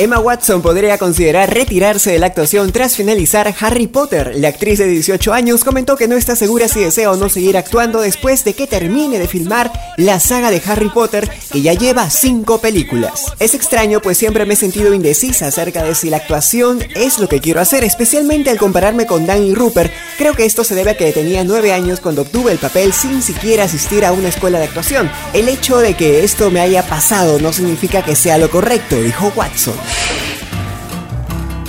Emma Watson podría considerar retirarse de la actuación tras finalizar Harry Potter. La actriz de 18 años comentó que no está segura si desea o no seguir actuando después de que termine de filmar la saga de Harry Potter, que ya lleva 5 películas. Es extraño, pues siempre me he sentido indecisa acerca de si la actuación es lo que quiero hacer, especialmente al compararme con Danny Rupert. Creo que esto se debe a que tenía 9 años cuando obtuve el papel sin siquiera asistir a una escuela de actuación. El hecho de que esto me haya pasado no significa que sea lo correcto, dijo Watson.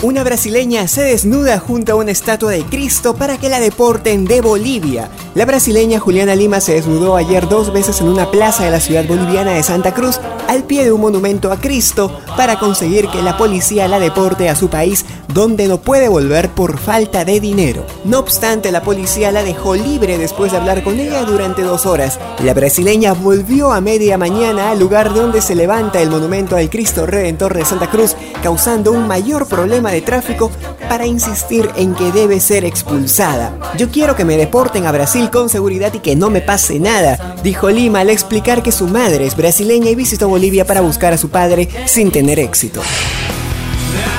Una brasileña se desnuda junto a una estatua de Cristo para que la deporten de Bolivia. La brasileña Juliana Lima se desnudó ayer dos veces en una plaza de la ciudad boliviana de Santa Cruz al pie de un monumento a Cristo para conseguir que la policía la deporte a su país donde no puede volver por falta de dinero. No obstante, la policía la dejó libre después de hablar con ella durante dos horas. La brasileña volvió a media mañana al lugar donde se levanta el monumento al Cristo Redentor de Santa Cruz, causando un mayor de tráfico para insistir en que debe ser expulsada. Yo quiero que me deporten a Brasil con seguridad y que no me pase nada, dijo Lima al explicar que su madre es brasileña y visitó Bolivia para buscar a su padre sin tener éxito.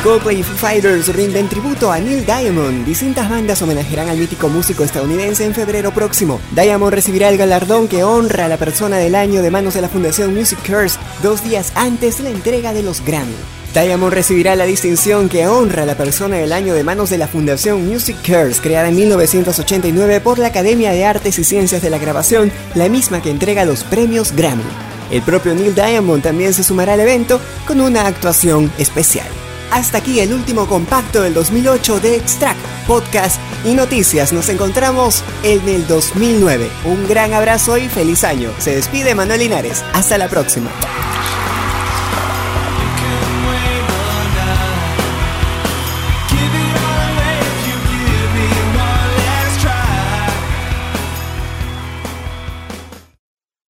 Coldplay y Fighters rinden tributo a Neil Diamond. Distintas bandas homenajearán al mítico músico estadounidense en febrero próximo. Diamond recibirá el galardón que honra a la persona del año de manos de la Fundación Music Curse dos días antes de la entrega de los Grammy. Diamond recibirá la distinción que honra a la persona del año de manos de la Fundación Music Cares, creada en 1989 por la Academia de Artes y Ciencias de la Grabación, la misma que entrega los premios Grammy. El propio Neil Diamond también se sumará al evento con una actuación especial. Hasta aquí el último compacto del 2008 de Extract, podcast y noticias. Nos encontramos en el 2009. Un gran abrazo y feliz año. Se despide Manuel Linares. Hasta la próxima.